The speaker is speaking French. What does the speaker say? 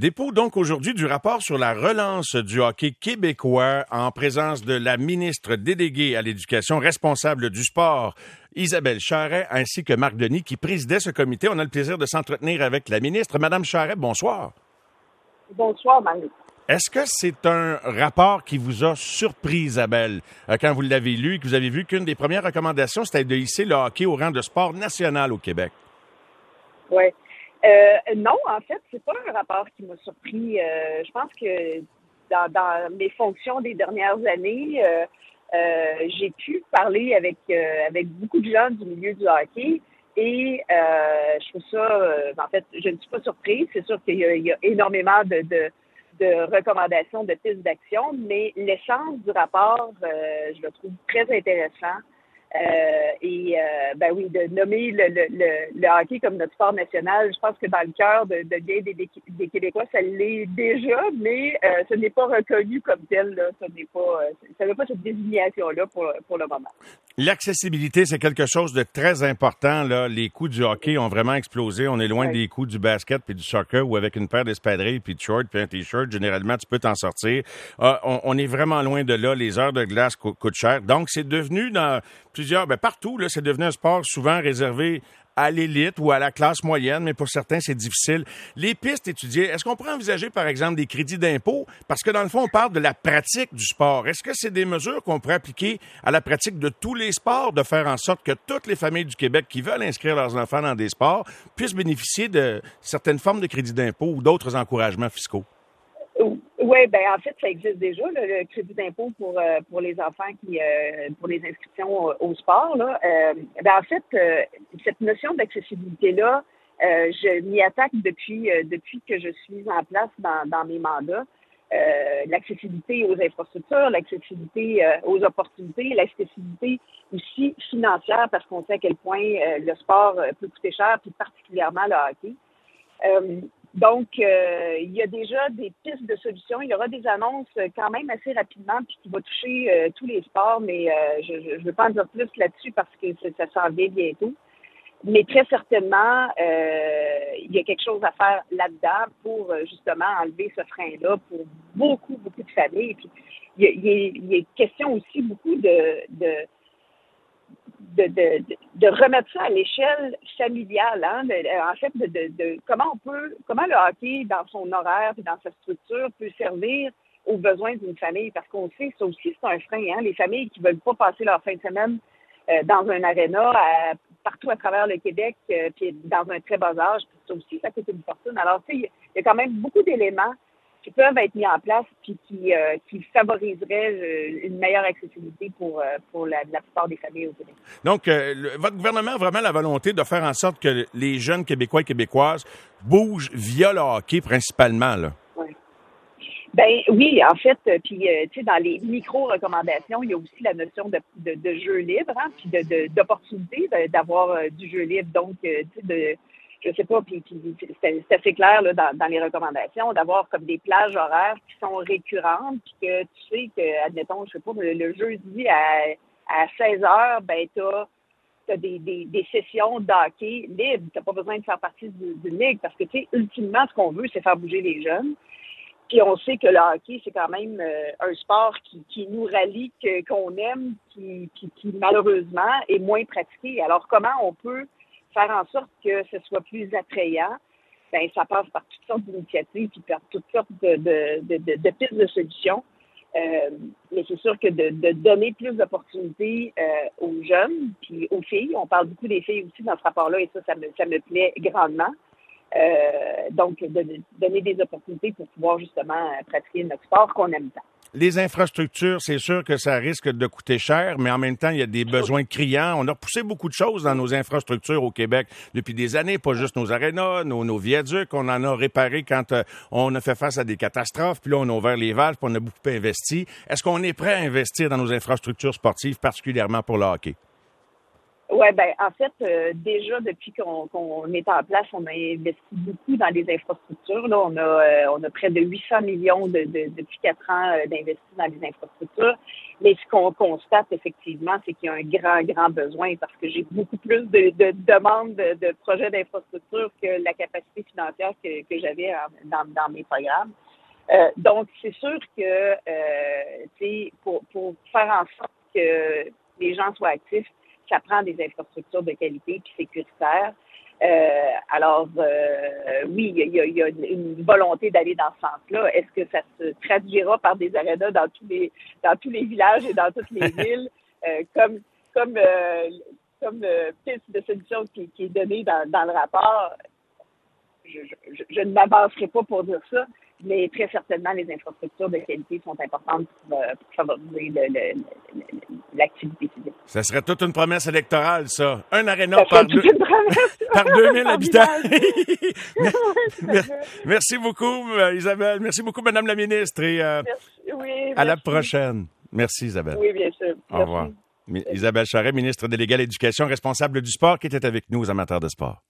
Dépôt donc aujourd'hui du rapport sur la relance du hockey québécois en présence de la ministre déléguée à l'éducation responsable du sport, Isabelle Charret, ainsi que Marc Denis, qui présidait ce comité. On a le plaisir de s'entretenir avec la ministre. Madame Charret, bonsoir. Bonsoir, Manu. Est-ce que c'est un rapport qui vous a surpris, Isabelle, euh, quand vous l'avez lu et que vous avez vu qu'une des premières recommandations, c'était de hisser le hockey au rang de sport national au Québec? Oui. Euh, non, en fait, c'est pas un rapport qui m'a surpris. Euh, je pense que dans, dans, mes fonctions des dernières années, euh, euh j'ai pu parler avec euh, avec beaucoup de gens du milieu du hockey et je trouve ça, en fait, je ne suis pas surprise. C'est sûr qu'il y, y, a énormément de, de, de recommandations, de pistes d'action, mais l'essence du rapport, je le trouve très intéressant. Euh, et euh, ben oui, de nommer le, le, le, hockey comme notre sport national, je pense que dans le cœur de, de bien des, des, Québécois, ça l'est déjà, mais euh, ce n'est pas reconnu comme tel. Là. Ce n'est pas, ça n'a pas cette désignation-là pour, pour le moment. L'accessibilité, c'est quelque chose de très important. Là. Les coûts du hockey ont vraiment explosé. On est loin des coûts du basket puis du soccer où avec une paire d'espadrilles puis de shorts puis un t-shirt, généralement, tu peux t'en sortir. on, on, est vraiment loin de là. Les heures de glace coûtent cher. Donc, c'est devenu dans ben partout, c'est devenu un sport souvent réservé à l'élite ou à la classe moyenne, mais pour certains, c'est difficile. Les pistes étudiées, est-ce qu'on pourrait envisager, par exemple, des crédits d'impôt? Parce que dans le fond, on parle de la pratique du sport. Est-ce que c'est des mesures qu'on pourrait appliquer à la pratique de tous les sports, de faire en sorte que toutes les familles du Québec qui veulent inscrire leurs enfants dans des sports puissent bénéficier de certaines formes de crédits d'impôt ou d'autres encouragements fiscaux? Oui, ben en fait, ça existe déjà, le crédit d'impôt pour euh, pour les enfants qui euh, pour les inscriptions au, sport. Là. Euh, ben, en fait, cette notion d'accessibilité-là, je m'y attaque depuis depuis que je suis en place dans, dans mes mandats. l'accessibilité aux infrastructures, l'accessibilité aux opportunités, l'accessibilité aussi financière, parce qu'on sait à quel point le sport peut coûter cher, puis particulièrement le hockey. Donc, euh, il y a déjà des pistes de solutions. Il y aura des annonces quand même assez rapidement, puis qui va toucher euh, tous les sports, mais euh, je ne veux pas en dire plus là-dessus parce que ça s'en vient bientôt. Mais très certainement, il y a quelque chose à faire là-dedans pour justement enlever ce frein-là pour beaucoup, beaucoup de familles. Puis, il y a, il y a question aussi beaucoup de, de de, de, de, remettre ça à l'échelle familiale, hein, en fait, de, de, comment on peut, comment le hockey dans son horaire et dans sa structure peut servir aux besoins d'une famille, parce qu'on sait, ça aussi c'est un frein, hein, les familles qui veulent pas passer leur fin de semaine euh, dans un aréna partout à travers le Québec, euh, puis dans un très bas âge, puis ça aussi ça coûte une fortune. Alors, tu sais, il y a quand même beaucoup d'éléments qui peuvent être mis en place puis qui, euh, qui favoriseraient euh, une meilleure accessibilité pour, euh, pour la, la, plupart des familles au Québec. Donc, votre gouvernement a vraiment la volonté de faire en sorte que les jeunes Québécois et Québécoises bougent via le hockey principalement, là. Oui. Ben oui, en fait, puis tu sais, dans les micro-recommandations, il y a aussi la notion de, de, de jeu libre, hein, puis d'opportunité d'avoir du jeu libre. Donc, tu sais, de je sais pas, puis, c'est assez clair là, dans, dans les recommandations, d'avoir comme des plages horaires qui sont récurrentes, puis que tu sais que, admettons, je sais pas, le, jeudi à, à 16 heures, ben t'as as des, des, des, sessions d'hockey libres. T'as pas besoin de faire partie d'une ligue parce que, tu sais, ultimement, ce qu'on veut, c'est faire bouger les jeunes. Puis on sait que le hockey, c'est quand même euh, un sport qui, qui nous rallie, qu'on aime, qui, malheureusement est moins pratiqué. Alors comment on peut faire en sorte que ce soit plus attrayant, ben ça passe par toutes sortes d'initiatives puis par toutes sortes de, de, de, de pistes de solutions. Euh, mais c'est sûr que de, de donner plus d'opportunités euh, aux jeunes puis aux filles, on parle beaucoup des filles aussi dans ce rapport-là et ça, ça me, ça me plaît grandement. Euh, donc, de, donner des opportunités pour pouvoir justement pratiquer notre sport qu'on aime tant. Les infrastructures, c'est sûr que ça risque de coûter cher, mais en même temps, il y a des besoins criants. On a repoussé beaucoup de choses dans nos infrastructures au Québec depuis des années, pas juste nos arénas, nos, nos viaducs. On en a réparé quand euh, on a fait face à des catastrophes, puis là, on a ouvert les valves, puis on a beaucoup investi. Est-ce qu'on est prêt à investir dans nos infrastructures sportives, particulièrement pour le hockey? Oui, ben en fait, euh, déjà depuis qu'on est en place, on a investi beaucoup dans les infrastructures. Là, on a euh, on a près de 800 millions de, depuis quatre ans euh, d'investis dans les infrastructures. Mais ce qu'on constate effectivement, c'est qu'il y a un grand, grand besoin parce que j'ai beaucoup plus de, de demandes de, projets d'infrastructure que la capacité financière que, j'avais dans, dans mes programmes. donc, c'est sûr que, euh, pour, pour faire en sorte que les gens soient actifs, ça prend des infrastructures de qualité puis sécuritaires. Euh, alors, euh, oui, il y, a, une volonté d'aller dans ce sens-là. Est-ce que ça se traduira par des arénas dans tous les dans tous les villages et dans toutes les villes, euh, comme comme comme piste de solution qui, qui, est donnée dans, dans le rapport? Je, je, je ne m'avancerai pas pour dire ça, mais très certainement, les infrastructures de qualité sont importantes pour, favoriser l'activité physique. Ça serait toute une promesse électorale, ça. Un aréna par, deux, par 2000 habitants. merci beaucoup, euh, Isabelle. Merci beaucoup, Madame la ministre. Et euh, oui, à la prochaine. Merci, Isabelle. Oui, bien sûr. Au revoir. Isabelle Charret, ministre déléguée à l'Éducation, responsable du sport, qui était avec nous aux amateurs de sport.